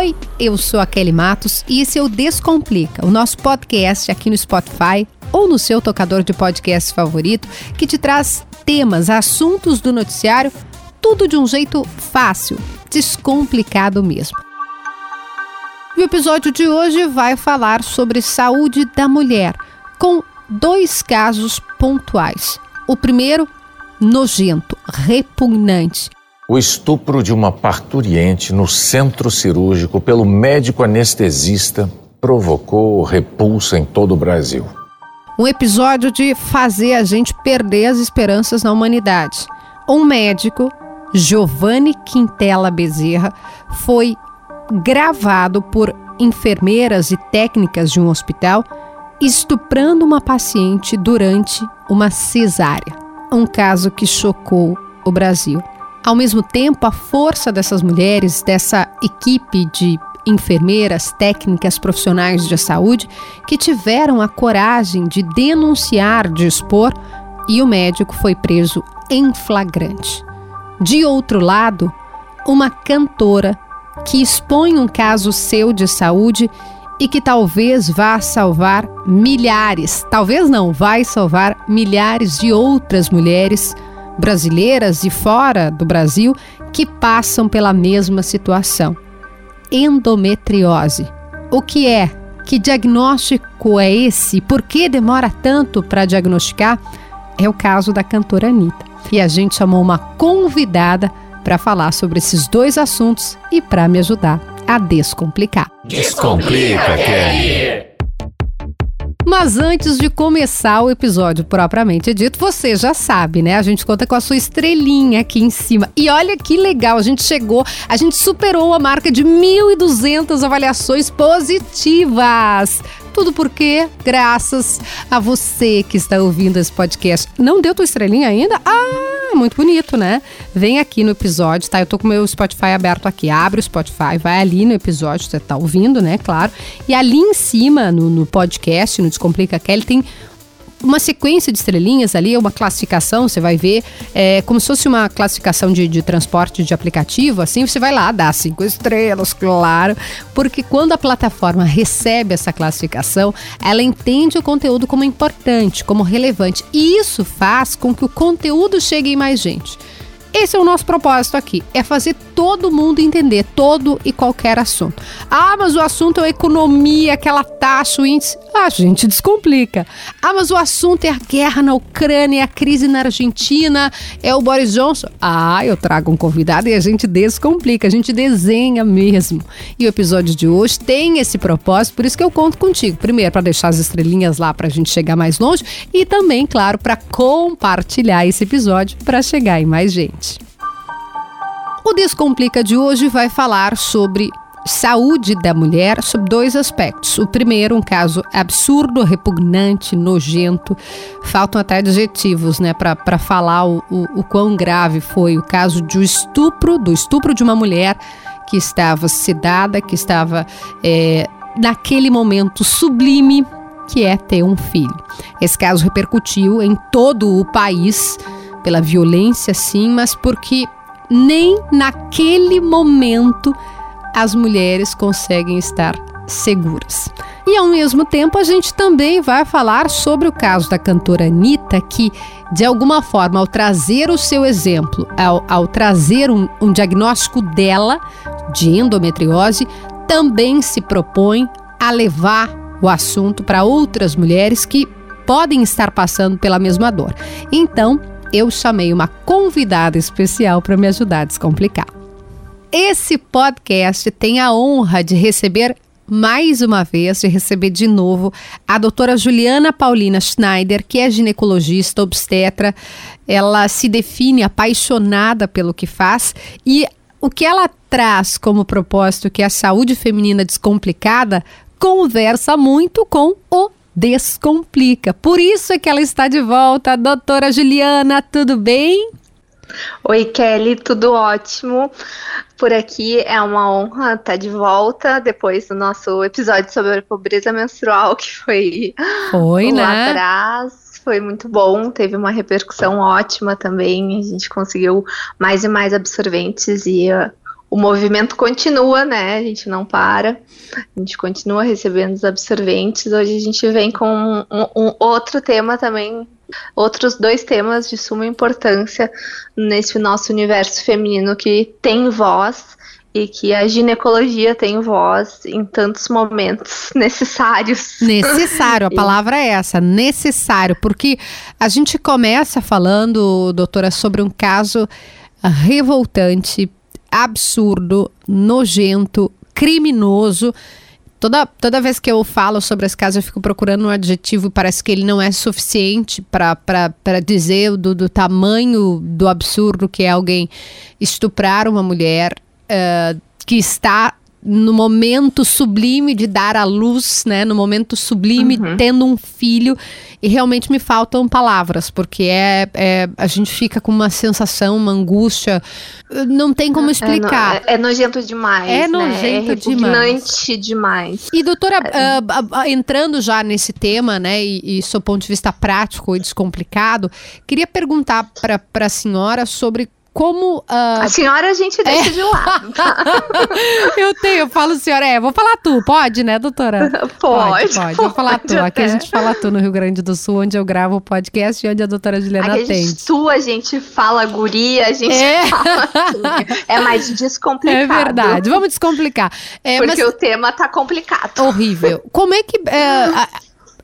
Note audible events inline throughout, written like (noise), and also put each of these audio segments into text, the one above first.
Oi, eu sou a Kelly Matos e esse é o Descomplica, o nosso podcast aqui no Spotify ou no seu tocador de podcast favorito, que te traz temas, assuntos do noticiário, tudo de um jeito fácil, descomplicado mesmo. E o episódio de hoje vai falar sobre saúde da mulher, com dois casos pontuais. O primeiro, nojento, repugnante, o estupro de uma parturiente no centro cirúrgico pelo médico anestesista provocou repulsa em todo o Brasil. Um episódio de fazer a gente perder as esperanças na humanidade. Um médico, Giovanni Quintela Bezerra, foi gravado por enfermeiras e técnicas de um hospital estuprando uma paciente durante uma cesárea. Um caso que chocou o Brasil. Ao mesmo tempo, a força dessas mulheres, dessa equipe de enfermeiras, técnicas, profissionais de saúde que tiveram a coragem de denunciar, de expor, e o médico foi preso em flagrante. De outro lado, uma cantora que expõe um caso seu de saúde e que talvez vá salvar milhares, talvez não, vai salvar milhares de outras mulheres brasileiras e fora do Brasil que passam pela mesma situação. Endometriose. O que é? Que diagnóstico é esse? Por que demora tanto para diagnosticar? É o caso da cantora Anitta. E a gente chamou uma convidada para falar sobre esses dois assuntos e para me ajudar a descomplicar. Descomplica, Kelly! Mas antes de começar o episódio propriamente dito, você já sabe, né? A gente conta com a sua estrelinha aqui em cima. E olha que legal, a gente chegou, a gente superou a marca de 1.200 avaliações positivas. Tudo porque, graças a você que está ouvindo esse podcast. Não deu tua estrelinha ainda? Ah! muito bonito, né? Vem aqui no episódio, tá? Eu tô com meu Spotify aberto aqui. Abre o Spotify, vai ali no episódio, você tá ouvindo, né? Claro. E ali em cima, no, no podcast, no Descomplica Kelly, tem uma sequência de estrelinhas ali, uma classificação, você vai ver, é, como se fosse uma classificação de, de transporte de aplicativo, assim, você vai lá, dá cinco estrelas, claro, porque quando a plataforma recebe essa classificação, ela entende o conteúdo como importante, como relevante, e isso faz com que o conteúdo chegue em mais gente. Esse é o nosso propósito aqui, é fazer todo mundo entender todo e qualquer assunto. Ah, mas o assunto é economia, aquela taxa, o índice. A gente descomplica. Ah, mas o assunto é a guerra na Ucrânia, a crise na Argentina, é o Boris Johnson. Ah, eu trago um convidado e a gente descomplica, a gente desenha mesmo. E o episódio de hoje tem esse propósito, por isso que eu conto contigo. Primeiro, para deixar as estrelinhas lá para a gente chegar mais longe e também, claro, para compartilhar esse episódio para chegar em mais gente. O Descomplica de hoje vai falar sobre saúde da mulher sob dois aspectos. O primeiro, um caso absurdo, repugnante, nojento. Faltam até adjetivos, né, para falar o, o, o quão grave foi o caso de estupro, do estupro de uma mulher que estava sedada, que estava é, naquele momento sublime que é ter um filho. Esse caso repercutiu em todo o país pela violência, sim, mas porque nem naquele momento as mulheres conseguem estar seguras. E ao mesmo tempo, a gente também vai falar sobre o caso da cantora Anitta, que, de alguma forma, ao trazer o seu exemplo, ao, ao trazer um, um diagnóstico dela de endometriose, também se propõe a levar o assunto para outras mulheres que podem estar passando pela mesma dor. Então, eu chamei uma convidada especial para me ajudar a descomplicar. Esse podcast tem a honra de receber mais uma vez, de receber de novo a doutora Juliana Paulina Schneider, que é ginecologista, obstetra. Ela se define apaixonada pelo que faz e o que ela traz como propósito, que é a saúde feminina descomplicada, conversa muito com o Descomplica. Por isso é que ela está de volta. Doutora Juliana, tudo bem? Oi, Kelly, tudo ótimo. Por aqui é uma honra estar de volta depois do nosso episódio sobre a pobreza menstrual, que foi, foi lá né? atrás. Foi muito bom, teve uma repercussão ótima também. A gente conseguiu mais e mais absorventes e uh, o movimento continua, né? A gente não para, a gente continua recebendo os absorventes. Hoje a gente vem com um, um outro tema também, outros dois temas de suma importância nesse nosso universo feminino que tem voz e que a ginecologia tem voz em tantos momentos (laughs) necessários. Necessário, a palavra é essa, necessário, porque a gente começa falando, doutora, sobre um caso revoltante, absurdo, nojento, criminoso. Toda, toda vez que eu falo sobre esse caso, eu fico procurando um adjetivo e parece que ele não é suficiente para dizer do, do tamanho do absurdo que é alguém estuprar uma mulher uh, que está no momento sublime de dar à luz, né? No momento sublime, uhum. tendo um filho. E realmente me faltam palavras, porque é, é, a gente fica com uma sensação, uma angústia. Não tem como explicar. É, no, é nojento demais. É né? nojento é demais. demais. E, doutora, uh, uh, entrando já nesse tema, né, e, e do ponto de vista prático e descomplicado, queria perguntar para a senhora sobre como. Uh... A senhora a gente deixa é. de lado. Tá? (laughs) eu tenho, eu falo senhora, é, vou falar tu, pode, né, doutora? (laughs) Pode, pode. pode. Vou falar tu. Aqui a gente fala tu no Rio Grande do Sul, onde eu gravo o podcast e onde a doutora Juliana Aqui atende. A tu, a gente fala guria, a gente é. (laughs) fala. Assim, é mais descomplicado. É verdade, vamos descomplicar. É, Porque mas... o tema tá complicado. Horrível. Como é que. É, a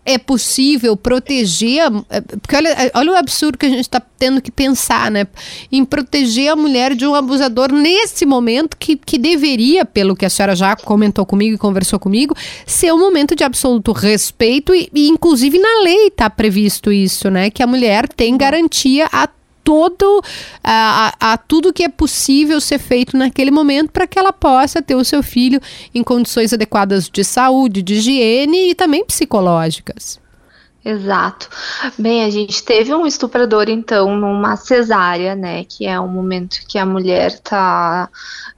é possível proteger. É, porque olha, é, olha o absurdo que a gente está tendo que pensar, né? Em proteger a mulher de um abusador nesse momento que, que deveria, pelo que a senhora já comentou comigo e conversou comigo, ser um momento de absoluto respeito e, e inclusive na lei está previsto isso, né? Que a mulher tem garantia a todo a, a, a, tudo que é possível ser feito naquele momento para que ela possa ter o seu filho em condições adequadas de saúde, de higiene e também psicológicas. Exato. Bem, a gente teve um estuprador, então, numa cesárea, né? Que é um momento que a mulher tá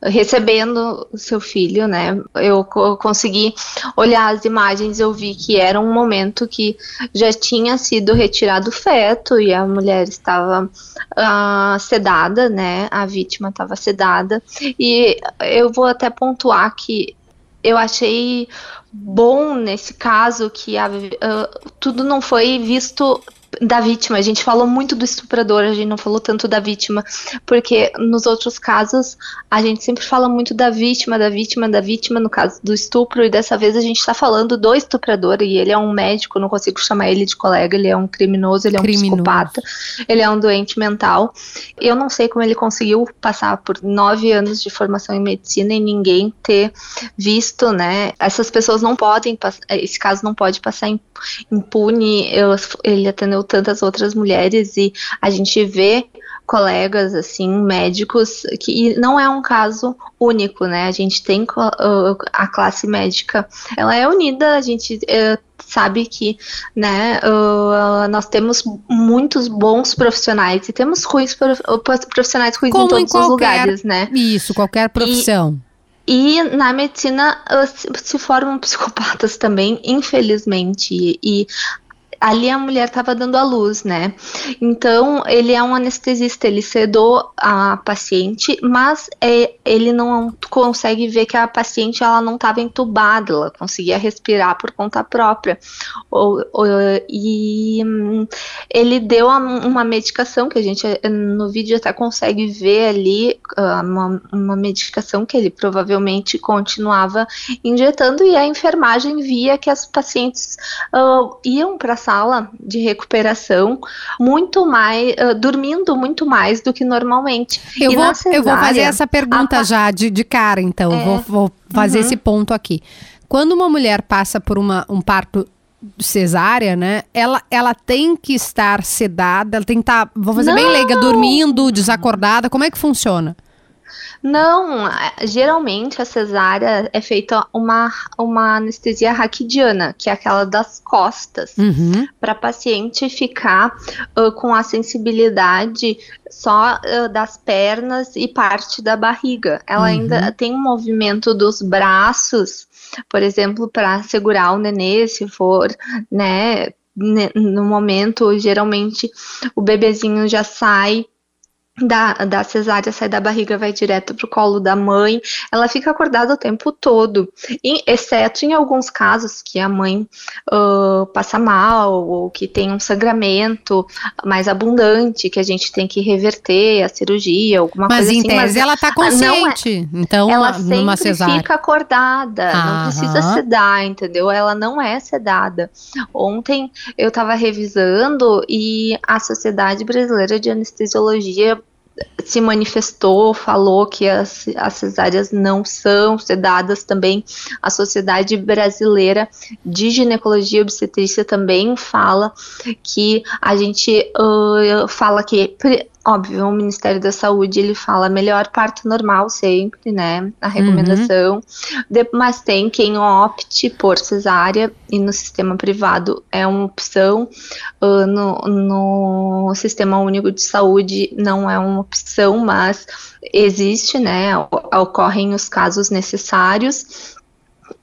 recebendo o seu filho, né? Eu consegui olhar as imagens, eu vi que era um momento que já tinha sido retirado o feto e a mulher estava uh, sedada, né? A vítima estava sedada. E eu vou até pontuar que eu achei bom nesse caso que a, uh, tudo não foi visto da vítima. A gente falou muito do estuprador, a gente não falou tanto da vítima, porque nos outros casos a gente sempre fala muito da vítima, da vítima, da vítima, no caso do estupro, e dessa vez a gente está falando do estuprador, e ele é um médico, não consigo chamar ele de colega, ele é um criminoso, ele é um criminoso. psicopata, ele é um doente mental. Eu não sei como ele conseguiu passar por nove anos de formação em medicina e ninguém ter visto, né? Essas pessoas não podem, esse caso não pode passar impune, eu, ele atendeu tantas outras mulheres e a gente vê colegas assim médicos que não é um caso único né? A gente tem a classe médica ela é unida a gente uh, sabe que né nós temos muitos bons profissionais e temos ruins profissionais ruins Como em todos qualquer, os lugares né? Isso qualquer profissão. E, e na medicina se formam psicopatas também, infelizmente. E ali a mulher estava dando à luz, né? Então, ele é um anestesista, ele sedou a paciente, mas é, ele não consegue ver que a paciente ela não estava entubada, ela conseguia respirar por conta própria. Ou, ou, e hum, ele deu uma medicação que a gente no vídeo até consegue ver ali, ah, uma, uma medicação que ele provavelmente continuava injetando e a enfermagem via que as pacientes uh, iam para sala de recuperação muito mais, uh, dormindo muito mais do que normalmente. Eu, vou, cesárea, eu vou fazer essa pergunta a... já de, de cara, então. É. Vou, vou fazer uhum. esse ponto aqui. Quando uma mulher passa por uma, um parto cesárea, né? Ela, ela tem que estar sedada, ela tem que estar, tá, vou fazer Não. bem leiga, dormindo, desacordada. Como é que funciona? Não, geralmente a cesárea é feita uma, uma anestesia raquidiana, que é aquela das costas, uhum. para paciente ficar uh, com a sensibilidade só uh, das pernas e parte da barriga. Ela uhum. ainda tem um movimento dos braços, por exemplo, para segurar o nenê, se for, né, no momento, geralmente o bebezinho já sai da, da cesárea sai da barriga, vai direto pro colo da mãe, ela fica acordada o tempo todo, e, exceto em alguns casos que a mãe uh, passa mal, ou que tem um sangramento mais abundante, que a gente tem que reverter a cirurgia, alguma mas coisa em assim. Tese, ela tá consciente, é, então ela numa fica acordada, não precisa sedar, entendeu? Ela não é sedada. Ontem eu tava revisando e a Sociedade Brasileira de Anestesiologia se manifestou, falou que as, as cesáreas não são sedadas também. A Sociedade Brasileira de Ginecologia e Obstetrícia também fala que a gente uh, fala que óbvio, o Ministério da Saúde ele fala melhor parto normal sempre, né? A recomendação. De- mas tem quem opte por cesárea e no sistema privado é uma opção. Uh, no, no sistema único de saúde não é uma opção, mas existe, né? Ocorrem os casos necessários.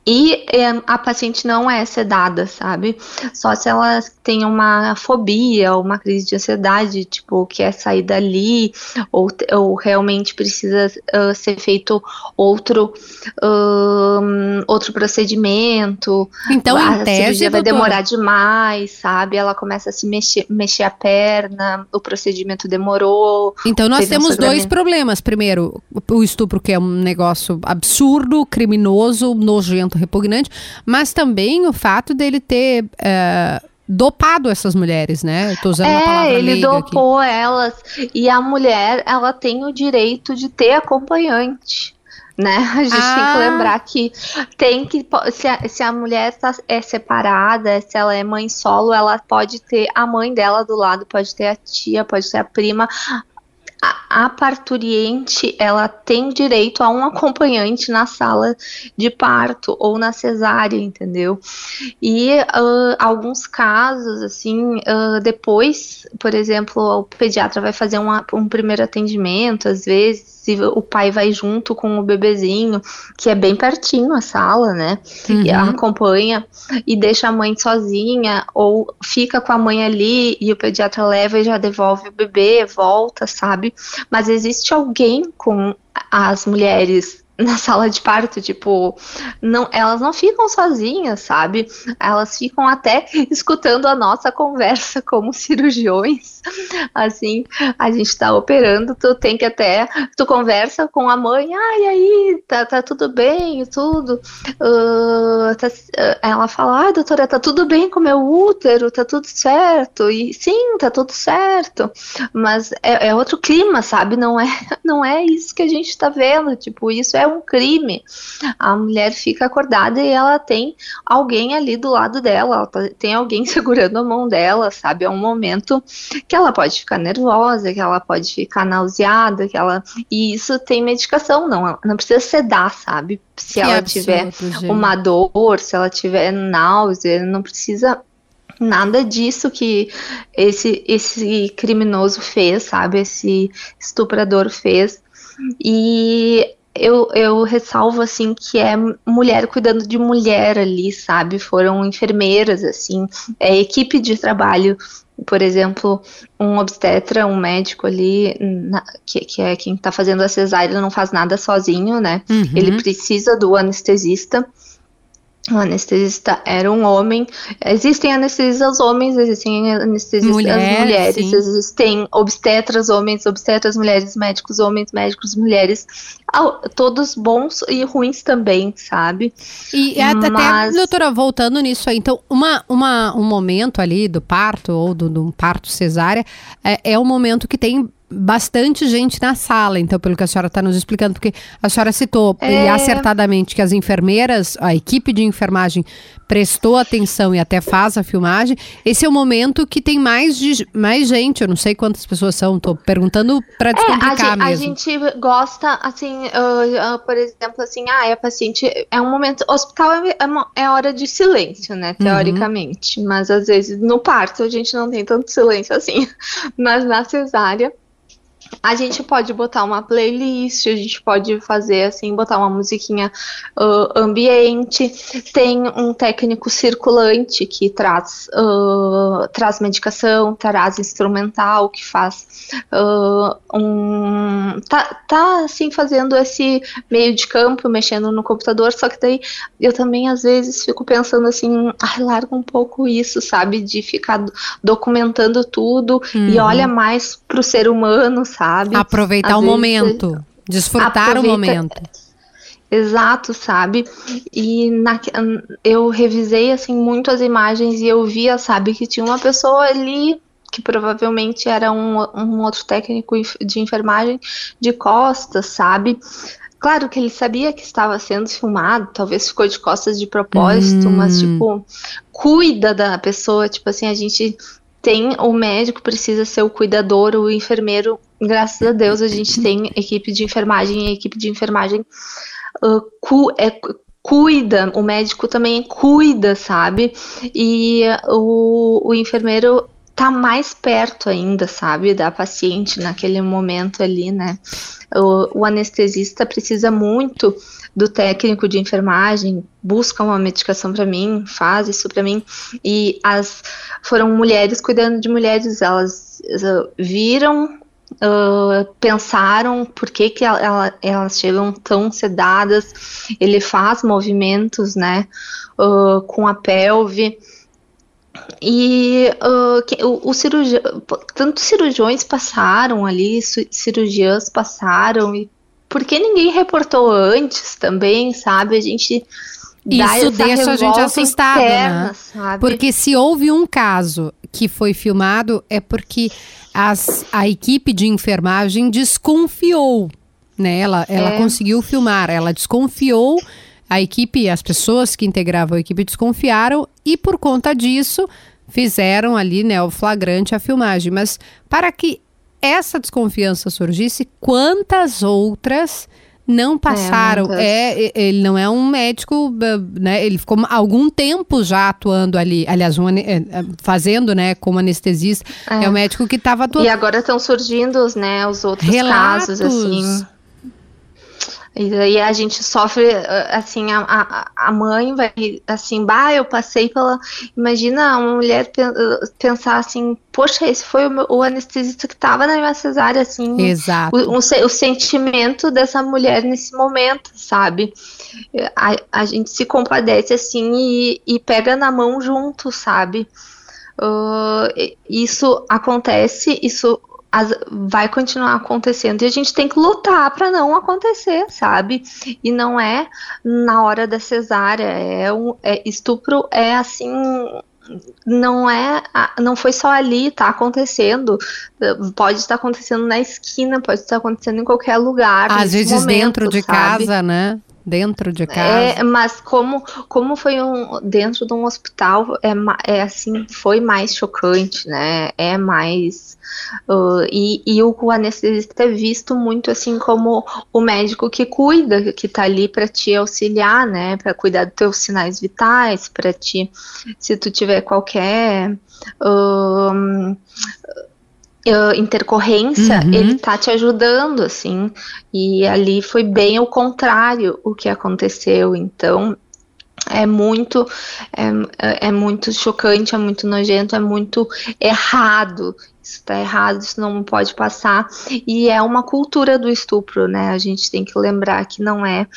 E eh, a paciente não é sedada, sabe? Só se ela tem uma fobia, uma crise de ansiedade, tipo, quer sair dali, ou, ou realmente precisa ah, ser feito outro, ahn, outro procedimento. Então, a em tese, cirurgia vai doutora, demorar demais, sabe? Ela começa a se mexer, mexer a perna, o procedimento demorou. Então nós um temos dois problemas. Primeiro, o estupro que é um negócio absurdo, criminoso, nojento, repugnante, mas também o fato dele ter eh, dopado essas mulheres, né? Eu tô usando a palavra É, ele leiga aqui. dopou elas e a mulher, ela tem o direito de ter acompanhante. Né? (laughs) A gente tem Ah. que lembrar que tem que se a, se a mulher tá, é separada, se ela é mãe solo, ela pode ter a mãe dela do lado, pode ter a tia, pode ter a prima. A, parturiente, ela tem direito a um acompanhante na sala de parto ou na cesárea, entendeu? E ah, alguns casos, assim, ah, depois, por exemplo, o pediatra vai fazer uma- um primeiro atendimento, às vezes, e o pai vai junto com o bebezinho, que é bem pertinho a sala, né? E Uhum. acompanha e deixa a mãe sozinha, ou fica com a mãe ali e o pediatra leva e já devolve o bebê, volta, sabe? Mas existe alguém com as mulheres (laughs) na sala de parto, tipo, não, elas não ficam sozinhas, sabe? Elas ficam até (laughs) escutando a nossa conversa como (laughs) cirurgiões. (laughs) Assim, a gente tá operando, tu tem que até, tu conversa com a mãe, ai, aí, tá, tá tudo bem, tudo. Ah, tá- ah, ela fala, ai, doutora, tá tudo bem com meu útero, tá tudo certo. E sim, tá tudo certo. Mas é, é outro clima, sabe? Não é, (laughs) não é isso que a gente tá vendo. Tipo, isso é um crime. A mulher fica acordada e ela tem alguém ali do lado dela, ela tá- tem alguém (laughs) segurando a mão dela, sabe? É um momento que ela pode ficar nervosa, que ela pode ficar nauseada, que ela. E isso tem medicação, não, não precisa sedar, sabe? Se Que ela absurdo, tiver gente. uma dor, se ela tiver náusea, não precisa nada disso que esse esse criminoso fez, sabe? Esse estuprador fez. E eu, eu ressalvo assim que é mulher cuidando de mulher ali, sabe? Foram enfermeiras assim, é equipe de trabalho. Por exemplo, um obstetra, um médico ali, na- que, que é quem tá fazendo a cesárea, não faz nada sozinho, né? Uhum. Ele precisa do anestesista. O anestesista era um homem. Existem anestesistas homens, existem anestesistas Mulher, mulheres, sim. existem obstetras homens, obstetras mulheres, médicos homens, médicos mulheres. Todos bons e ruins também, sabe? E a- até, Mas- doutora, voltando nisso aí, então, uma, uma, um momento ali do parto ou do, do parto cesárea é, é um momento que tem bastante gente na sala, então, pelo que a senhora está nos explicando, porque a senhora citou e É. acertadamente que as enfermeiras, a equipe de enfermagem prestou atenção e até faz a filmagem. Esse é o momento que tem mais, de, mais gente, eu não sei quantas pessoas são, tô perguntando para É, a, descomplicar gen- a mesmo. gente gosta, assim, ah, ah, por exemplo, assim, ah, a paciente é um momento. Hospital é, é, uma- é hora de silêncio, né? Uhum. Teoricamente. Mas às vezes no parto a gente não tem tanto silêncio assim. (laughs) Mas na cesárea. A gente pode botar uma playlist, a gente pode fazer assim, botar uma musiquinha uh, ambiente. Tem um técnico circulante que traz, uh, traz medicação, traz instrumental, que faz uh, um. Tá, tá assim fazendo esse meio de campo, mexendo no computador, só que daí eu também às vezes fico pensando assim, ai, larga um pouco isso, sabe? De ficar documentando tudo uhum. e olha mais pro ser humano, sabe? Aproveitar Às o momento, desfrutar o momento. Exato, sabe? E na, eu revisei assim muito as imagens e eu via, sabe, que tinha uma pessoa ali que provavelmente era um, um outro técnico de enfermagem de costas, sabe? Claro que ele sabia que estava sendo filmado, talvez ficou de costas de propósito, hum. mas tipo, cuida da pessoa, tipo assim, a gente tem o médico precisa ser o cuidador, o enfermeiro. Graças a Deus a gente tem equipe de enfermagem, e a equipe de enfermagem uh, cu, é, cuida, o médico também cuida, sabe? E o, o enfermeiro tá mais perto ainda, sabe, da paciente naquele momento ali, né? O, o anestesista precisa muito do técnico de enfermagem, busca uma medicação para mim, faz isso para mim. E as foram mulheres cuidando de mulheres, elas uh, viram Uh, pensaram por que, que ela, ela, elas chegam tão sedadas. Ele faz movimentos, né, uh, com a pelve. E uh, o, o cirurgião, tantos cirurgiões passaram ali, cirurgiãs passaram e por que ninguém reportou antes também, sabe? A gente isso deixa a gente assustado, interna, né? Sabe? Porque se houve um caso que foi filmado, é porque as, a equipe de enfermagem desconfiou, né? Ela, ela é. conseguiu filmar, ela desconfiou, a equipe, as pessoas que integravam a equipe desconfiaram e por conta disso fizeram ali, né, o flagrante a filmagem. Mas para que essa desconfiança surgisse, quantas outras não passaram. É, é, ele não é um médico, né? Ele ficou algum tempo já atuando ali, aliás, um, é, é, fazendo, né, como anestesista. É, é um médico que estava atuando. E agora estão surgindo, né, os outros Relatos. casos, assim. E daí a gente sofre, assim, a, a, mãe vai, assim, bah, eu passei pela. Imagina uma mulher pensar assim, poxa, esse foi o, o anestesista que estava na minha cesárea, assim. Exato. O, o, o, sentimento dessa mulher nesse momento, sabe? A, a gente se compadece, assim, e, e pega na mão junto, sabe? Uh, isso acontece, isso as, vai continuar acontecendo e a gente tem que lutar para não acontecer, sabe? E não é na hora da cesárea, é, um, é estupro é assim não é, não foi só ali, tá acontecendo. Pode estar acontecendo na esquina, pode estar acontecendo em qualquer lugar. Às vezes momento, dentro de sabe? casa, né? Dentro de casa. É, mas como, como foi um, dentro de um hospital, é, é assim, foi mais chocante, né? É mais. Uh, e, e o anestesista é visto muito assim como o médico que cuida, que tá ali para te auxiliar, né? Para cuidar dos teus sinais vitais, para te. Se tu tiver qualquer. Uh, uh, intercorrência, uhum. ele tá te ajudando, assim. E ali foi bem o contrário o que aconteceu. Então, é muito é, é muito chocante, é muito nojento, é muito errado. Isso tá errado, isso não pode passar. E é uma cultura do estupro, né? A gente tem que lembrar que não é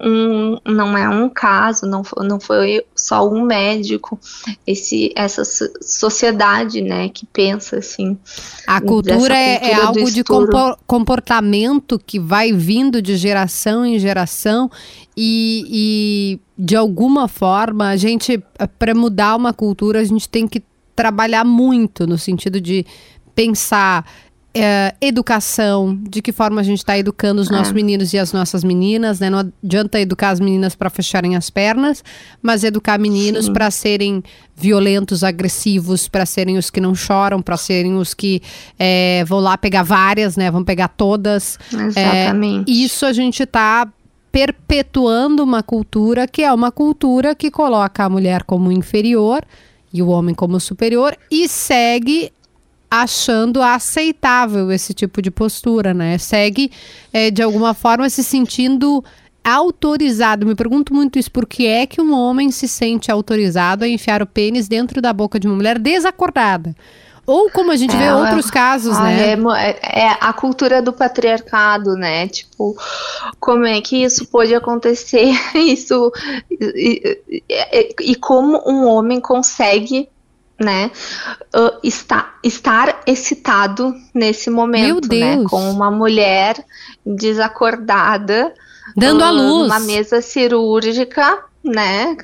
um, não é um caso, não foi, não foi só um médico, esse, essa sociedade, né, que pensa assim. A cultura, é, é algo de comportamento que vai vindo de geração em geração e, e de alguma forma a gente, para mudar uma cultura, a gente tem que trabalhar muito no sentido de pensar é, educação, de que forma a gente está educando os nossos é. meninos e as nossas meninas, né? Não adianta educar as meninas para fecharem as pernas, mas educar meninos para serem violentos, agressivos, para serem os que não choram, para serem os que é, vão lá pegar várias, né? Vão pegar todas. Exatamente. É, isso a gente está perpetuando uma cultura que é uma cultura que coloca a mulher como inferior e o homem como superior e segue achando aceitável esse tipo de postura, né? Segue é, de alguma forma se sentindo autorizado. Me pergunto muito isso, por que é que um homem se sente autorizado a enfiar o pênis dentro da boca de uma mulher desacordada? Ou como a gente é, vê outros casos, ah, né? É, é, a cultura do patriarcado, né? Tipo, como é que isso pode acontecer? (laughs) Isso e, e, e como um homem consegue né, uh, está, estar excitado nesse momento, né, com uma mulher desacordada, dando uh, à luz, uma mesa cirúrgica, né,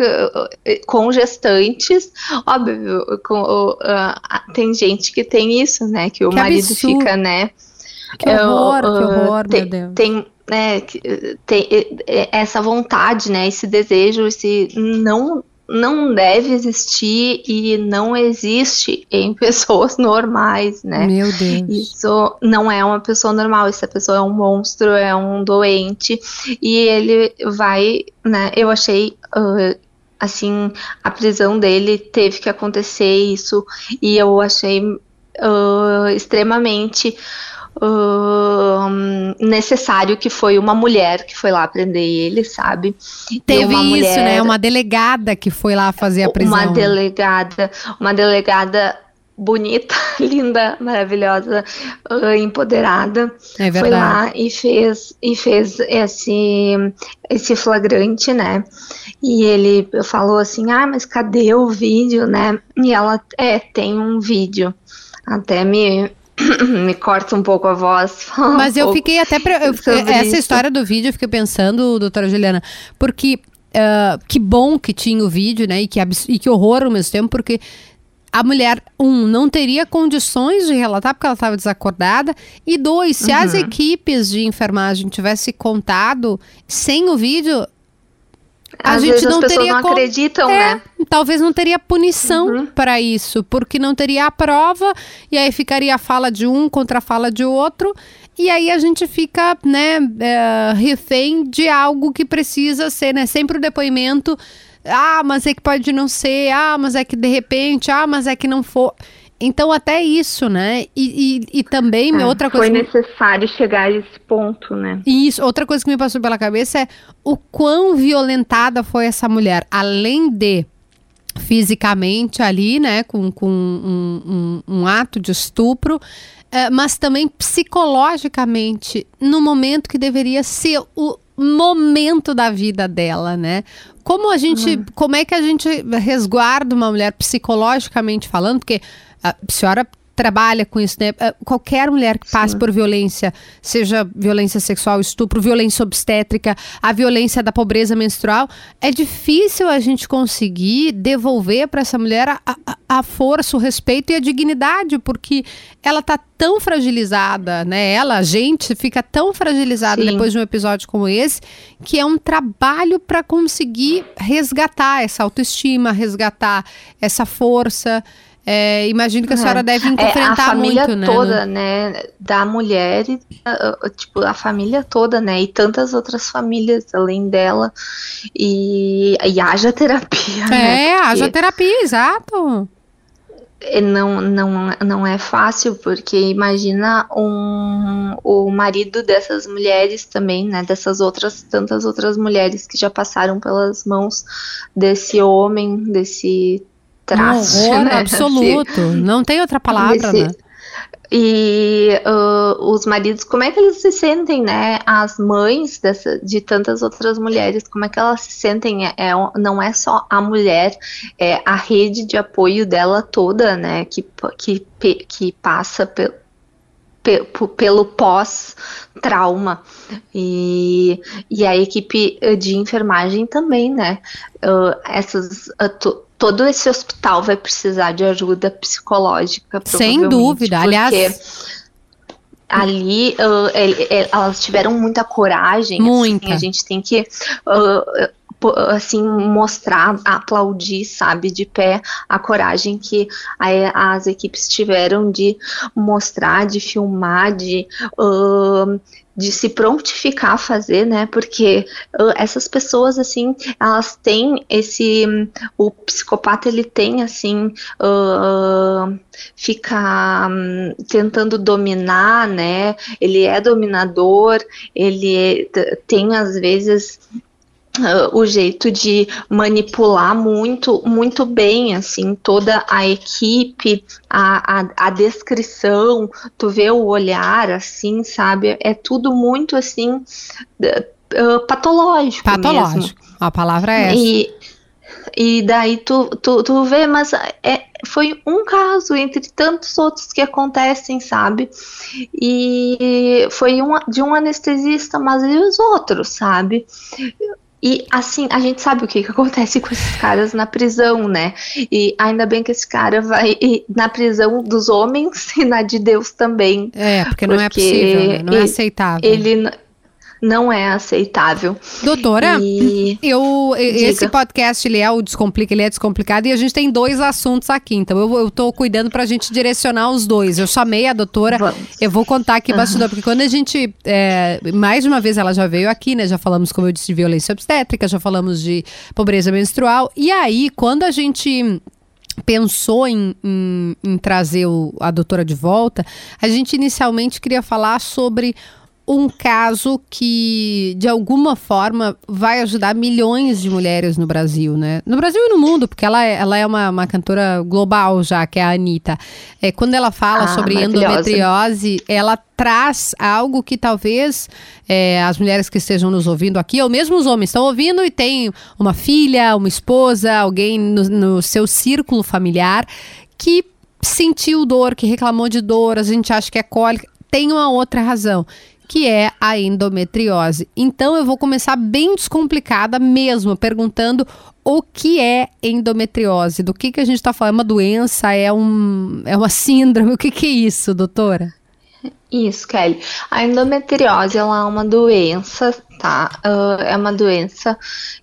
com gestantes, óbvio, com, uh, tem gente que tem isso, né, que o que marido absurdo. fica, né, que horror, que horror, tem, meu Deus. Tem, né, tem essa vontade, né, esse desejo, esse não não deve existir e não existe em (laughs) pessoas normais, né? Meu Deus. Isso não é uma pessoa normal, essa pessoa é um monstro, é um doente e ele vai, né? Eu achei uh, assim a prisão dele teve que acontecer isso e eu achei uh, extremamente uh, necessário que foi uma mulher que foi lá prender ele, sabe? Teve isso, mulher, né? Uma delegada que foi lá fazer a prisão. Uma delegada, uma delegada bonita, (laughs) linda, maravilhosa, empoderada. É foi lá e fez e fez esse esse flagrante, né? E ele falou assim: "Ah, mas cadê o vídeo, né?" E ela é, tem um vídeo. Até me (coughs) me corta um pouco a voz. (laughs) Mas eu fiquei até. Pra, eu, essa isso. história do vídeo eu fiquei pensando, doutora Juliana, porque uh, que bom que tinha o vídeo, né? E que, e que horror ao mesmo tempo, porque a mulher, um, não teria condições de relatar porque ela estava desacordada, e dois, se uhum. as equipes de enfermagem tivessem contado sem o vídeo, a Às gente não teria não acreditam, é, né? Talvez não teria punição uhum. para isso, porque não teria a prova e aí ficaria a fala de um contra a fala de outro. E aí a gente fica, né, é, refém de algo que precisa ser, né? Sempre o depoimento. Ah, mas é que pode não ser. Ah, mas é que de repente. Ah, mas é que não for. Então, até isso, né? E, e, e também, é, outra coisa. Foi necessário chegar a esse ponto, né? Isso, outra coisa que me passou pela cabeça é o quão violentada foi essa mulher. Além de fisicamente ali, né? Com, com um, um, um ato de estupro, é, mas também psicologicamente, no momento que deveria ser o momento da vida dela, né? Como a gente, uhum. como é que a gente resguarda uma mulher psicologicamente falando? Porque a senhora trabalha com isso, né? Ah, qualquer mulher que passe Sim. por violência, seja violência sexual, estupro, violência obstétrica, a violência da pobreza menstrual, é difícil a gente conseguir devolver para essa mulher a, a, a, força, o respeito e a dignidade, porque ela tá tão fragilizada, né? Ela, a gente, fica tão fragilizada Sim. depois de um episódio como esse, que é um trabalho para conseguir resgatar essa autoestima, resgatar essa força. É, imagino que a senhora deve enfrentar é, a família muito, né? toda, né? Da mulher, tipo, a família toda, né? E tantas outras famílias além dela. E, e haja terapia. Né? É, né? haja terapia, exato. É, não, não, não é fácil, porque imagina um, o marido dessas mulheres também, né? Dessas outras, tantas outras mulheres que já passaram pelas mãos desse homem, desse traço. Um horror né? absoluto. (laughs) Não tem outra palavra, Esse, né? E uh, os maridos, como é que eles se sentem, né? As mães dessa, de tantas outras mulheres, como é que elas se sentem? É, é, não é só a mulher, é a rede de apoio dela toda, né? Que, que, que passa pelo pelo pós-trauma. E, e a equipe de enfermagem também, né? Uh, essas, uh, todo esse hospital vai precisar de ajuda psicológica. Sem dúvida, aliás. Ali uh, elas tiveram muita coragem. Muita. Assim, a gente tem que uh, assim mostrar, aplaudir, sabe, de pé a coragem que a, as equipes tiveram de mostrar, de filmar, de uh, de se prontificar a fazer, né? Porque uh, essas pessoas, assim, elas têm esse. O psicopata, ele tem, assim, uh, fica um, tentando dominar, né? Ele é dominador, ele tem, às vezes, Uh, o jeito de manipular muito, muito bem, assim, toda a equipe, a, a, a, descrição, tu vê o olhar, assim, sabe? É tudo muito, assim, uh, patológico Patológico, mesmo. a palavra é essa. E, e daí tu, tu, tu vê, mas é, foi um caso entre tantos outros que acontecem, sabe? E foi um, de um anestesista, mas e os outros, sabe? E assim, a gente sabe o que, que acontece (laughs) com esses caras na prisão, né? E ainda bem que esse cara vai na prisão dos homens (laughs) e na de Deus também. É, porque não é possível, né? não é aceitável. Ele, não é aceitável. Doutora, e... eu, esse podcast ele é o Descomplica, ele é descomplicado e a gente tem dois assuntos aqui, então eu, eu tô cuidando pra gente direcionar os dois. Eu chamei a doutora, Vamos. eu vou contar aqui uhum. bastidor, porque quando a gente, é, mais de uma vez ela já veio aqui, né, já falamos, como eu disse, de violência obstétrica, já falamos de pobreza menstrual, e aí, quando a gente pensou em, em, em trazer o, a doutora de volta, a gente inicialmente queria falar sobre um caso que, de alguma forma, vai ajudar milhões de mulheres no Brasil, né? No Brasil e no mundo, porque ela é, ela é uma, uma cantora global já, que é a Anitta. É, quando ela fala ah, sobre endometriose, ela traz algo que talvez é, as mulheres que estejam nos ouvindo aqui, ou mesmo os homens estão ouvindo e tem uma filha, uma esposa, alguém no, no seu círculo familiar que sentiu dor, que reclamou de dor, a gente acha que é cólica, tem uma outra razão que é a endometriose. Então eu vou começar bem descomplicada mesmo, perguntando o que é endometriose, do que, que a gente está falando, é uma doença, é, um, é uma síndrome, o que, que é isso, doutora? Isso, Kelly. A endometriose ela é uma doença, tá? Uh, é uma doença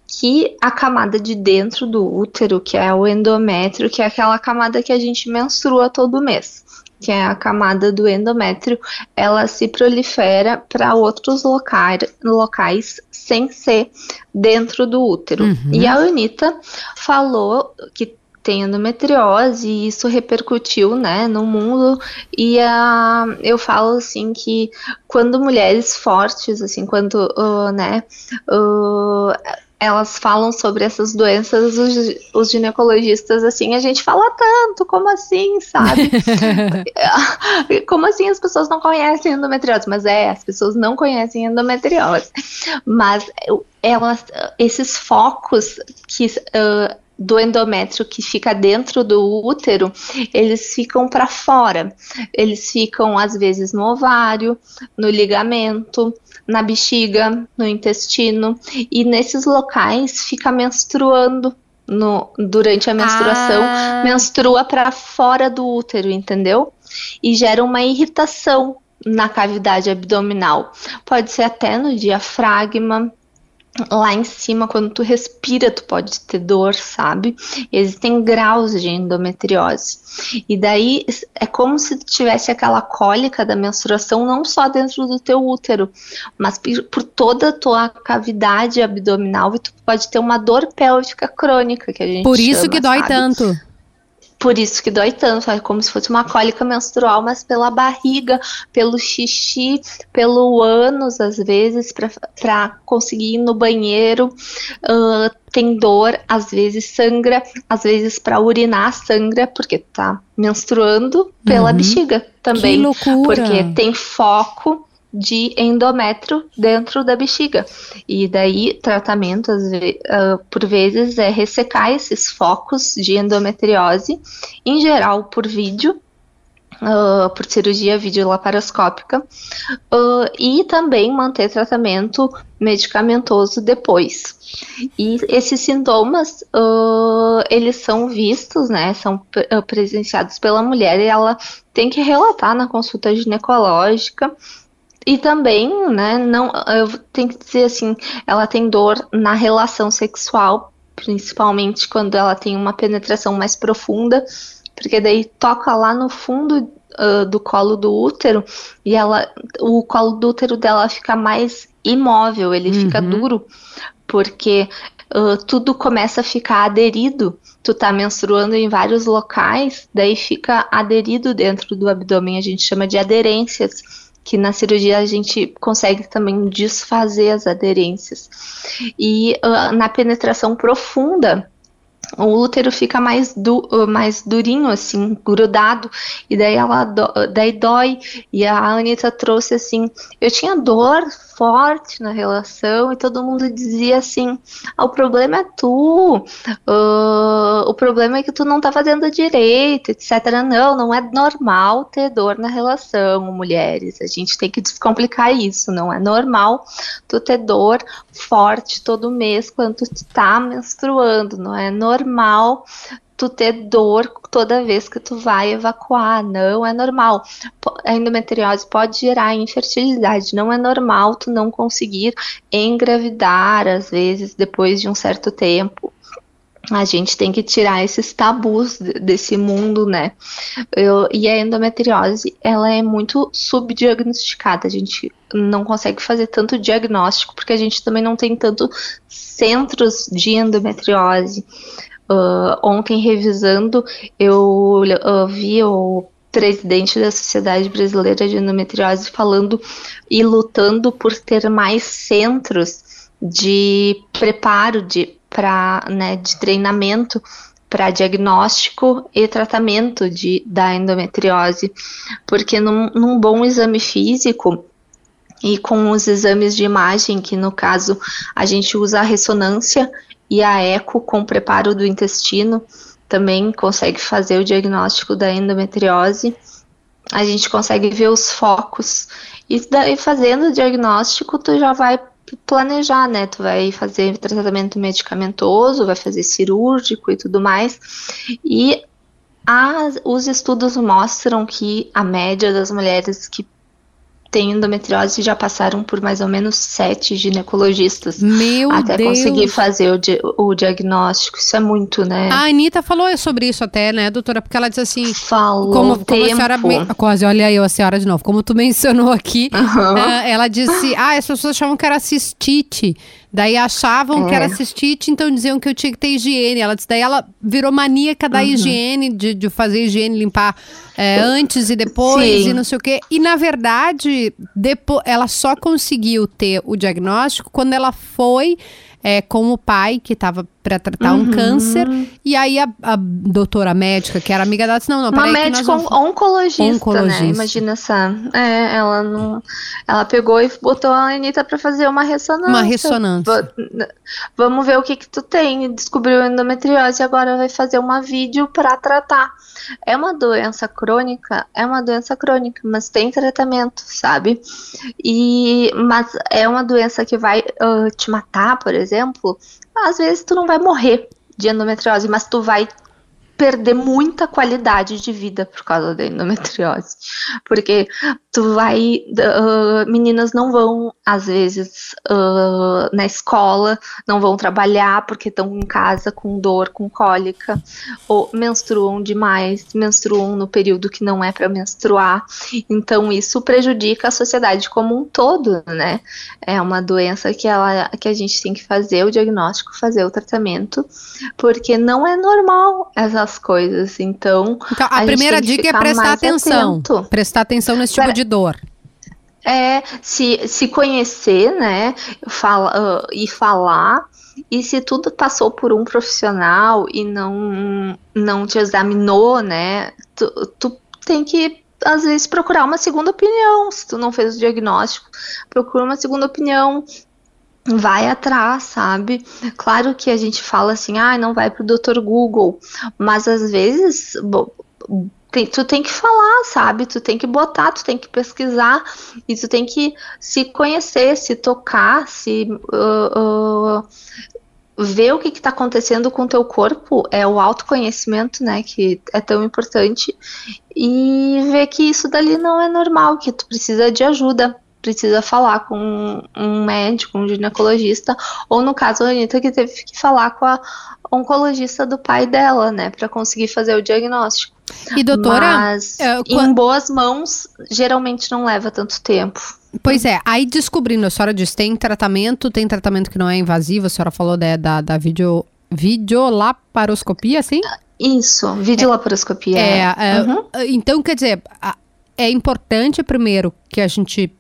que a camada de dentro do útero, que é o endométrio, que é aquela camada que a gente menstrua todo mês que é a camada do endométrio, ela se prolifera para outros locais, locais sem ser dentro do útero. Uhum. E a Anitta falou que tem endometriose e isso repercutiu, né, no mundo e uh, eu falo assim que quando mulheres fortes, assim, quando, uh, né, uh, elas falam sobre essas doenças, os, os, ginecologistas, assim, a gente fala tanto, como assim, sabe? (laughs) como assim as pessoas não conhecem endometriose? Mas é, as pessoas não conhecem endometriose. Mas elas, esses focos que uh, do endométrio que fica dentro do útero, eles ficam para fora. Eles ficam às vezes no ovário, no ligamento, na bexiga, no intestino e nesses locais fica menstruando no, durante a menstruação, ah. menstrua para fora do útero, entendeu? E gera uma irritação na cavidade abdominal. Pode ser até no diafragma, lá em cima, quando tu respira, tu pode ter dor, sabe? Existem graus de endometriose. E daí é como se tivesse aquela cólica da menstruação não só dentro do teu útero, mas por toda a tua cavidade abdominal e tu pode ter uma dor pélvica crônica que a gente Por isso chama, que dói sabe? tanto. Por isso que dói tanto, é como se fosse uma cólica menstrual, mas pela barriga, pelo xixi, pelo ânus, às vezes, para conseguir ir no banheiro. Uh, tem dor, às vezes sangra, às vezes para urinar sangra, porque tá menstruando pela uhum. bexiga também. Que loucura. Porque tem foco de endométrio dentro da bexiga. E daí, tratamento, uh, por vezes, é ressecar esses focos de endometriose, em geral por vídeo, Uh, por cirurgia videolaparoscópica uh, e também manter tratamento medicamentoso depois. E esses sintomas, uh, eles são vistos, né, são presenciados pela mulher e ela tem que relatar na consulta ginecológica e também, né, não, eu tenho que dizer assim, ela tem dor na relação sexual, principalmente quando ela tem uma penetração mais profunda, porque daí toca lá no fundo uh, do colo do útero e ela, o colo do útero dela fica mais imóvel, ele uhum. fica duro, porque uh, tudo começa a ficar aderido. Tu tá menstruando em vários locais, daí fica aderido dentro do abdômen, a gente chama de aderências que na cirurgia a gente consegue também desfazer as aderências. E uh, na penetração profunda, o útero fica mais, du, mais durinho, assim, grudado, e daí ela do, daí dói. E a Anitta trouxe assim: eu tinha dor forte na relação, e todo mundo dizia assim: ah, o problema é tu, uh, o problema é que tu não tá fazendo direito, etc. Não, não é normal ter dor na relação, mulheres. A gente tem que descomplicar isso, não é normal tu ter dor forte todo mês quando tu tá menstruando, não é normal tu ter dor toda vez que tu vai evacuar, não é normal. A endometriose pode gerar infertilidade, não é normal tu não conseguir engravidar às vezes depois de um certo tempo. A gente tem que tirar esses tabus desse mundo, né? Eu, e a endometriose, ela é muito subdiagnosticada. A gente não consegue fazer tanto diagnóstico porque a gente também não tem tanto centros de endometriose. Uh, ontem, revisando, eu uh, vi o presidente da Sociedade Brasileira de Endometriose falando e lutando por ter mais centros de preparo de, pra, né, de treinamento para diagnóstico e tratamento de, da endometriose, porque num, num bom exame físico e com os exames de imagem, que no caso a gente usa a ressonância e a eco com preparo do intestino também consegue fazer o diagnóstico da endometriose. A gente consegue ver os focos e daí fazendo o diagnóstico tu já vai planejar, né? Tu vai fazer tratamento medicamentoso, vai fazer cirúrgico e tudo mais. E as, os estudos mostram que a média das mulheres que têm endometriose já passaram por mais ou menos sete ginecologistas. Meu até Deus. conseguir fazer o, di o, diagnóstico. Isso é muito, né? A Anitta falou sobre isso até, né, doutora? Porque ela disse assim. Falou. Como, como a senhora. Quase, olha eu, a senhora de novo. Como tu mencionou aqui, uhum. uh, ela disse: ah, as pessoas achavam que era cistite. Daí achavam é. que era cistite, então diziam que eu tinha que ter higiene. Ela disse, daí ela virou maníaca da uhum. higiene, de, de fazer higiene, limpar é, antes e depois Sim. e não sei o quê. E na verdade, depois, ela só conseguiu ter o diagnóstico quando ela foi é, com o pai, que estava para tratar uhum. um câncer. E aí a, a, doutora médica, que era amiga dela, disse: Não, não, Uma médica vamos... oncologista, oncologista, né? Imagina essa. É, ela não. Ela pegou e botou a Anitta para fazer uma ressonância. Uma ressonância. Vamos ver o que que tu tem. Descobriu endometriose, agora vai fazer uma vídeo para tratar. É uma doença crônica, é uma doença crônica, mas tem tratamento, sabe? E mas é uma doença que vai uh, te matar, por exemplo. Às vezes tu não vai morrer de endometriose, mas tu vai perder muita qualidade de vida por causa da endometriose. Porque tu vai. Uh, meninas não vão, às vezes, uh, na escola, não vão trabalhar porque estão em casa com dor, com cólica, ou menstruam demais, menstruam no período que não é para menstruar. Então, isso prejudica a sociedade como um todo, né? É uma doença que, ela, que a gente tem que fazer o diagnóstico, fazer o tratamento, porque não é normal essas as coisas. Então, então a, a primeira dica é prestar atenção. Atento. Prestar atenção nesse tipo de dor. É, se, se conhecer, né, fala, uh, e falar, e se tudo passou por um profissional e não, não te examinou, né, tu, tu tem que, às vezes, procurar uma segunda opinião, se tu não fez o diagnóstico, procura uma segunda opinião, vai atrás, sabe? Claro que a gente fala assim, ah, não vai pro Dr. Google, mas às vezes tem, tu tem que falar, sabe? Tu tem que botar, tu tem que pesquisar e tu tem que se conhecer, se tocar, se uh, uh, ver o que está acontecendo com o teu corpo. É o autoconhecimento, né? Que é tão importante e ver que isso dali não é normal, que tu precisa de ajuda precisa falar com um médico, um ginecologista, ou no caso a Anitta que teve que falar com a oncologista do pai dela, né, para conseguir fazer o diagnóstico. E doutora, Mas uh, em boas mãos, geralmente não leva tanto tempo. Pois é, aí descobrindo, a senhora disse, tem tratamento, tem tratamento que não é invasivo, a senhora falou né, da, da vídeo, videolaparoscopia, assim? Isso, videolaparoscopia. É, é, é uhum. então quer dizer, é importante primeiro que a gente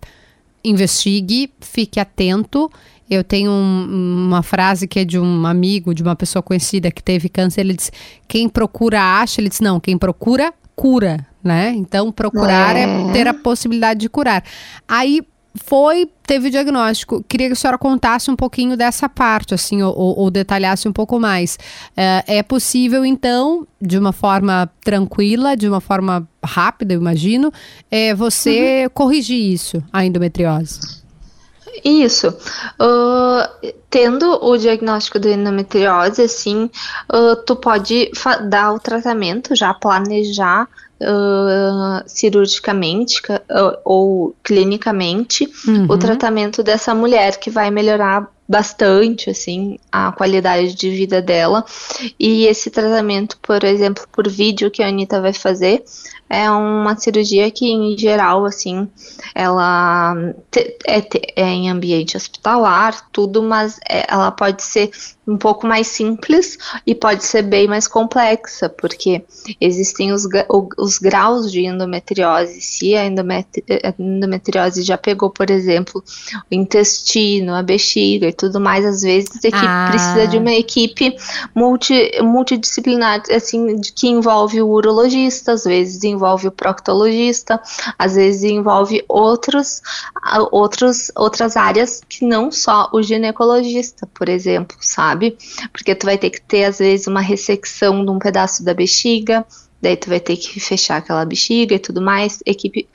investigue, fique atento. Eu tenho um, uma frase que é de um amigo, de uma pessoa conhecida que teve câncer, ele disse, quem procura acha, ele disse, não, quem procura cura, né? Então, procurar é. é ter a possibilidade de curar. Aí foi, teve o diagnóstico. Queria que a senhora contasse um pouquinho dessa parte, assim, ou, ou detalhasse um pouco mais. É, é, possível, então, de uma forma tranquila, de uma forma rápida, eu imagino, é, você uhum. corrigir isso, a endometriose? Isso. Uh, tendo o diagnóstico da endometriose, assim, uh, tu pode dar o tratamento, já planejar uh, cirurgicamente ou clinicamente uhum. o tratamento dessa mulher que vai melhorar bastante assim a qualidade de vida dela e esse tratamento por exemplo por vídeo que a Anitta vai fazer é uma cirurgia que, em geral, assim, ela é, é, em ambiente hospitalar, tudo, mas é, ela pode ser um pouco mais simples e pode ser bem mais complexa, porque existem os, os graus de endometriose. Se a endometriose já pegou, por exemplo, o intestino, a bexiga e tudo mais, às vezes a equipe ah. precisa de uma equipe multi, multidisciplinar, assim, que envolve o urologista, às vezes envolve envolve o proctologista, às vezes envolve outros, outros, outras áreas que não só o ginecologista, por exemplo, sabe? Porque tu vai ter que ter, às vezes, uma ressecção de um pedaço da bexiga, daí tu vai ter que fechar aquela bexiga e tudo mais. Equipe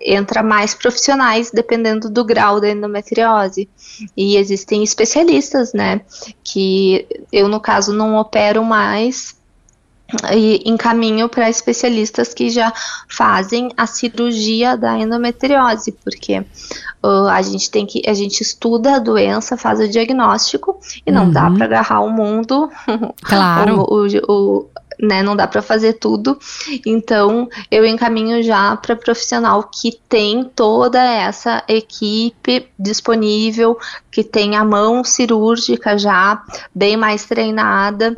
entra mais profissionais dependendo do grau da endometriose. E existem especialistas, né? Que eu, no caso, não opero mais e encaminho para especialistas que já fazem a cirurgia da endometriose, porque uh, a gente tem que a gente estuda a doença, faz o diagnóstico e não uhum. dá para agarrar o mundo, (laughs) claro, o, o, o, né, não dá para fazer tudo. Então eu encaminho já para profissional que tem toda essa equipe disponível, que tem a mão cirúrgica já bem mais treinada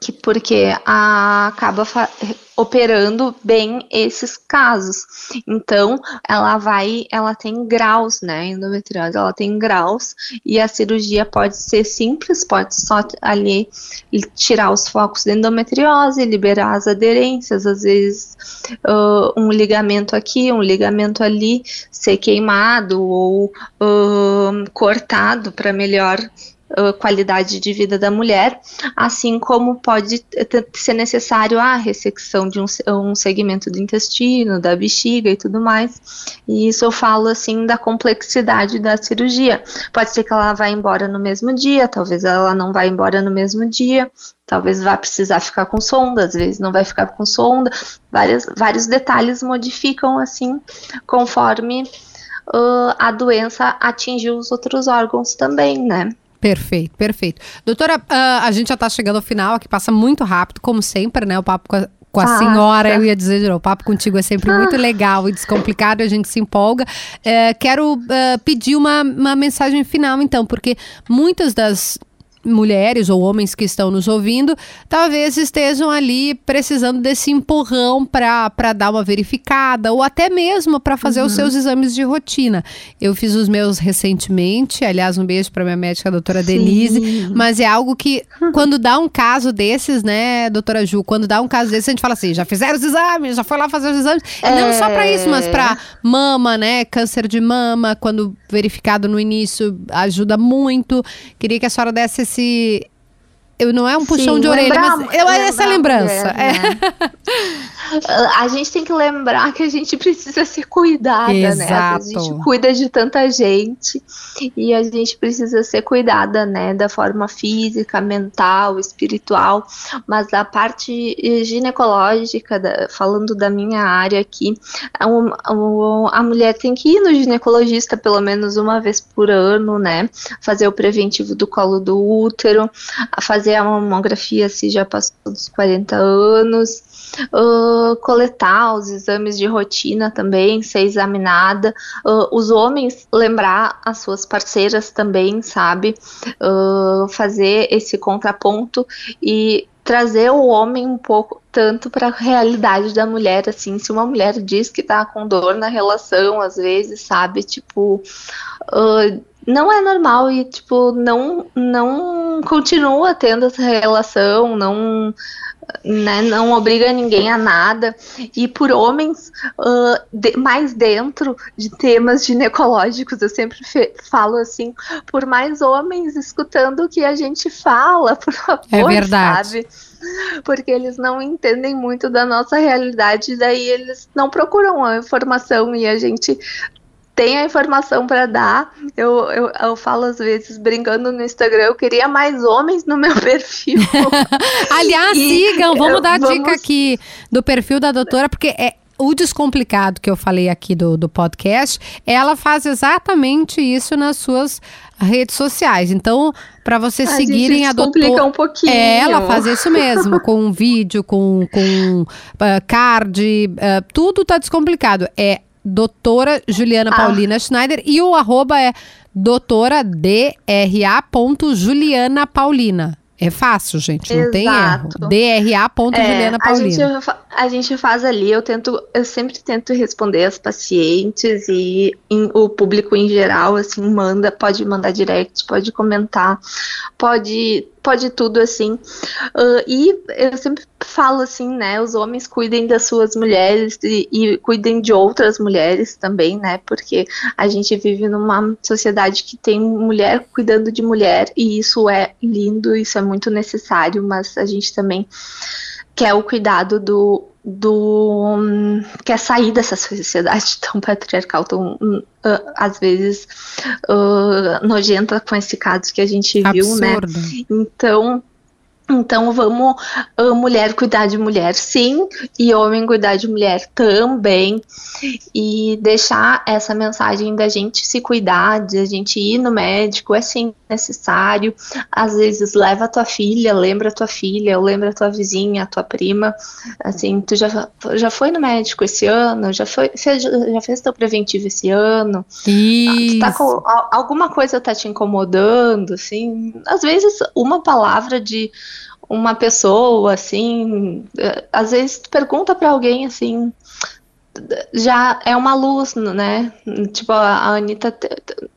que porque a, acaba operando bem esses casos. Então, ela vai, ela tem graus, né? Endometriose, ela tem graus e a cirurgia pode ser simples, pode só ali tirar os focos da endometriose, liberar as aderências, às vezes uh, um ligamento aqui, um ligamento ali ser queimado ou uh, cortado para melhor qualidade de vida da mulher, assim como pode ser necessário a ressecção de um, um segmento do intestino, da bexiga e tudo mais. E isso eu falo assim da complexidade da cirurgia. Pode ser que ela vá embora no mesmo dia, talvez ela não vá embora no mesmo dia, talvez vá precisar ficar com sonda, às vezes não vai ficar com sonda. Vários detalhes modificam assim conforme uh, a doença atingiu os outros órgãos também, né? Perfeito, perfeito. Doutora, uh, a gente já está chegando ao final, aqui passa muito rápido, como sempre, né? O papo com a, com a senhora, eu ia dizer, o papo contigo é sempre muito legal e descomplicado, a gente se empolga. Uh, quero uh, pedir uma, uma mensagem final, então, porque muitas das mulheres ou homens que estão nos ouvindo, talvez estejam ali precisando desse empurrão para dar uma verificada ou até mesmo para fazer uhum. os seus exames de rotina. Eu fiz os meus recentemente, aliás, um beijo para minha médica, a doutora Sim. Denise, mas é algo que quando dá um caso desses, né, doutora Ju, quando dá um caso desses, a gente fala assim, já fizeram os exames, já foi lá fazer os exames. É... Não só para isso, mas para mama, né, câncer de mama, quando verificado no início, ajuda muito. Queria que a senhora desse esse esse. Eu, não é um puxão Sim, de orelha, mas eu, é essa lembrança. Né? é. (laughs) a gente tem que lembrar que a gente precisa ser cuidada, Exato. né? A gente cuida de tanta gente e a gente precisa ser cuidada, né? Da forma física, mental, espiritual, mas da parte ginecológica, da, falando da minha área aqui, a, a, a mulher tem que ir no ginecologista pelo menos uma vez por ano, né? Fazer o preventivo do colo do útero, fazer fazer a mamografia se já passou dos 40 anos, uh, coletar os exames de rotina também, ser examinada, uh, os homens lembrar as suas parceiras também, sabe, uh, fazer esse contraponto e trazer o homem um pouco tanto para a realidade da mulher, assim, se uma mulher diz que tá com dor na relação, às vezes, sabe, tipo, uh, não é normal e, tipo, não, não continua tendo essa relação, não, né, não obriga ninguém a nada. E por homens, uh, de, mais dentro de temas ginecológicos, eu sempre falo assim, por mais homens escutando o que a gente fala, por favor, é verdade. sabe? Porque eles não entendem muito da nossa realidade, daí eles não procuram a informação e a gente tem a informação para dar. Eu, eu, eu falo às vezes, brincando no Instagram, eu queria mais homens no meu (laughs) perfil. (laughs) Aliás, e sigam, vamos dar a vamos... dica aqui do perfil da doutora, porque é o descomplicado que eu falei aqui do, do podcast, ela faz exatamente isso nas suas redes sociais. Então, para vocês a seguirem a doutora. um pouquinho. É, ela faz isso mesmo, (laughs) com um vídeo, com, com uh, card, uh, tudo tá descomplicado. É doutora Juliana ah. Paulina Schneider e o arroba é doutora DRA.Juliana Paulina. É fácil, gente, não Exato. tem erro. DRA.Juliana é, Paulina. A gente, a gente faz ali, eu tento, eu sempre tento responder as pacientes e em, o público em geral, assim, manda, pode mandar direct, pode comentar, pode pode tudo assim. Uh, e eu sempre falo assim, né? Os homens cuidem das suas mulheres e, e, cuidem de outras mulheres também, né? Porque a gente vive numa sociedade que tem mulher cuidando de mulher e isso é lindo, isso é muito necessário, mas a gente também quer o cuidado do do um, quer sair dessa sociedade (laughs) tão patriarcal, tão uh, às vezes uh, nojenta com esse caso que a gente viu, né? Então então vamos a mulher cuidar de mulher sim e homem cuidar de mulher também e deixar essa mensagem da gente se cuidar, de a gente ir no médico é sim necessário. Às vezes leva a tua filha, lembra a tua filha, ou lembra a tua vizinha, a tua prima. Assim, tu já, já foi no médico esse ano, já foi, fez, já fez teu preventivo esse ano. Isso. Tá com, alguma coisa tá te incomodando, assim. Às vezes uma palavra de uma pessoa, assim, eh, às vezes tu pergunta para alguém assim, já é uma luz, né? Tipo, a Anitta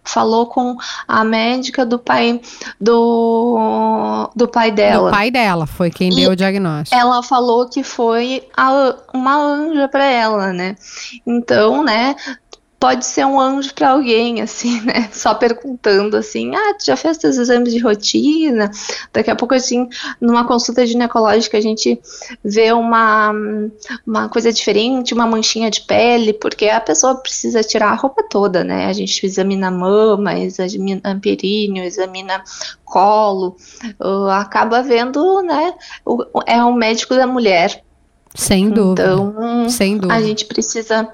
falou com a médica do pai do, do pai dela. Do pai dela, foi quem deu o diagnóstico. Ela falou que foi a, uma anja para ela, né? Então, né, pode ser um anjo para alguém, assim, né? (laughs) Só perguntando assim, ah, tu já fez teus exames de rotina? Daqui a pouco, assim, numa consulta ginecológica, a gente vê uma, uma coisa diferente, uma manchinha de pele, porque a pessoa precisa tirar a roupa toda, né? A gente examina mama, examina períneo, examina colo, uh, acaba vendo, né? O, é o médico da mulher sem dúvida. Então, sem dúvida. a gente precisa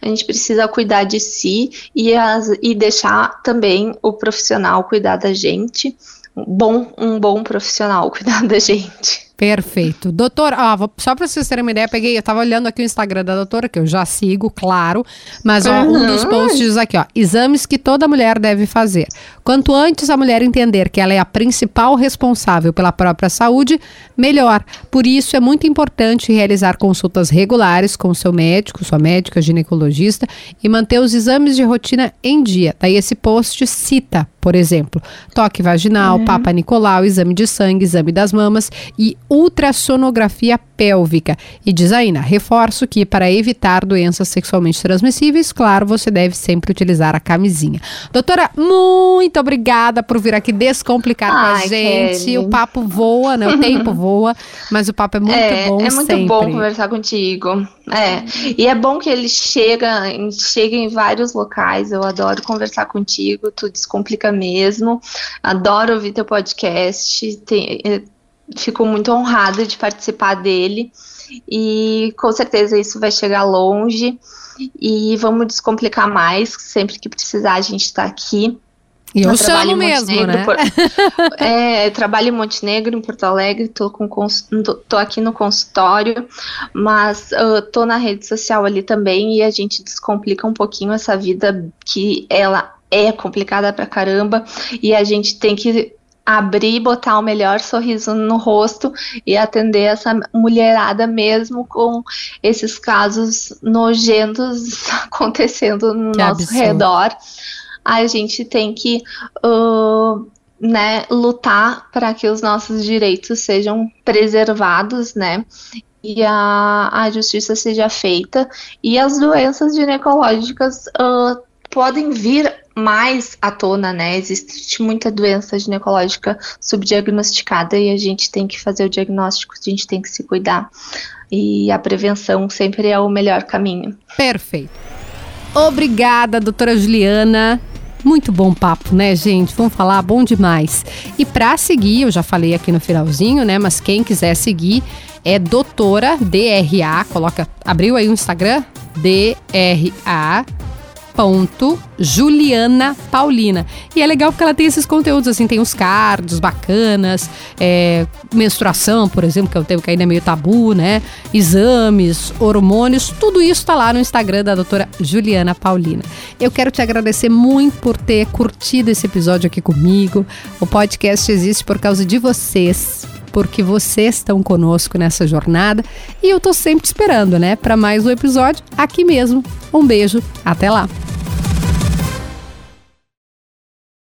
a gente precisa cuidar de si e, as, e deixar também o profissional cuidar da gente. Bom, um bom profissional (laughs) cuidar da gente. Perfeito. Doutor, ó, só para vocês terem uma ideia, peguei, eu tava olhando aqui o Instagram da doutora, que eu já sigo, claro, mas ó, uhum. um dos posts diz aqui, ó, exames que toda mulher deve fazer. Quanto antes a mulher entender que ela é a principal responsável pela própria saúde, melhor. Por isso é muito importante realizar consultas regulares com seu médico, sua médica, ginecologista e manter os exames de rotina em dia. Daí esse post cita, por exemplo, toque vaginal, uhum. papa Nicolau, exame de sangue, exame das mamas e ultrassonografia pélvica. E diz ainda, reforço que para evitar doenças sexualmente transmissíveis, claro, você deve sempre utilizar a camisinha. Doutora, muito obrigada por vir aqui descomplicar Ai, com a gente. Kelly. O papo voa, né? O tempo voa, mas o papo é muito é, bom É muito sempre. bom conversar contigo. É, e é bom que ele chega, chega em vários locais. Eu adoro conversar contigo, tu descomplica mesmo. Adoro ouvir teu podcast. Tem, fico muito honrada de participar dele. E com certeza isso vai chegar longe. E vamos descomplicar mais. Sempre que precisar a gente está aqui. E eu, eu chamo mesmo, né? Por, (laughs) é, trabalho em Montenegro, em Porto Alegre, tô, com, tô aqui no consultório, mas uh, tô na rede social ali também e a gente descomplica um pouquinho essa vida que ela é complicada pra caramba. E a gente tem que abrir, botar o melhor sorriso no rosto e atender essa mulherada mesmo com esses casos nojentos (laughs) acontecendo no que nosso absurdo. redor. A gente tem que uh, né, lutar para que os nossos direitos sejam preservados, né? E a, a justiça seja feita e as doenças ginecológicas uh, podem vir mais à tona, né? Existe muita doença ginecológica subdiagnosticada e a gente tem que fazer o diagnóstico, a gente tem que se cuidar. E a prevenção sempre é o melhor caminho. Perfeito. Obrigada, doutora Juliana. Muito bom papo, né, gente? Vamos falar, bom demais. E para seguir, eu já falei aqui no finalzinho, né? Mas quem quiser seguir é doutora DRA, coloca, abriu aí o Instagram, DRA ponto Juliana Paulina. E é legal porque ela tem esses conteúdos, assim, tem os cards bacanas, é, menstruação, por exemplo, que é um tema que ainda é meio tabu, né? Exames, hormônios, tudo isso tá lá no Instagram da doutora Juliana Paulina. Eu quero te agradecer muito por ter curtido esse episódio aqui comigo. O podcast existe por causa de vocês porque vocês estão conosco nessa jornada e eu tô sempre esperando, né, para mais um episódio aqui mesmo. Um beijo, até lá.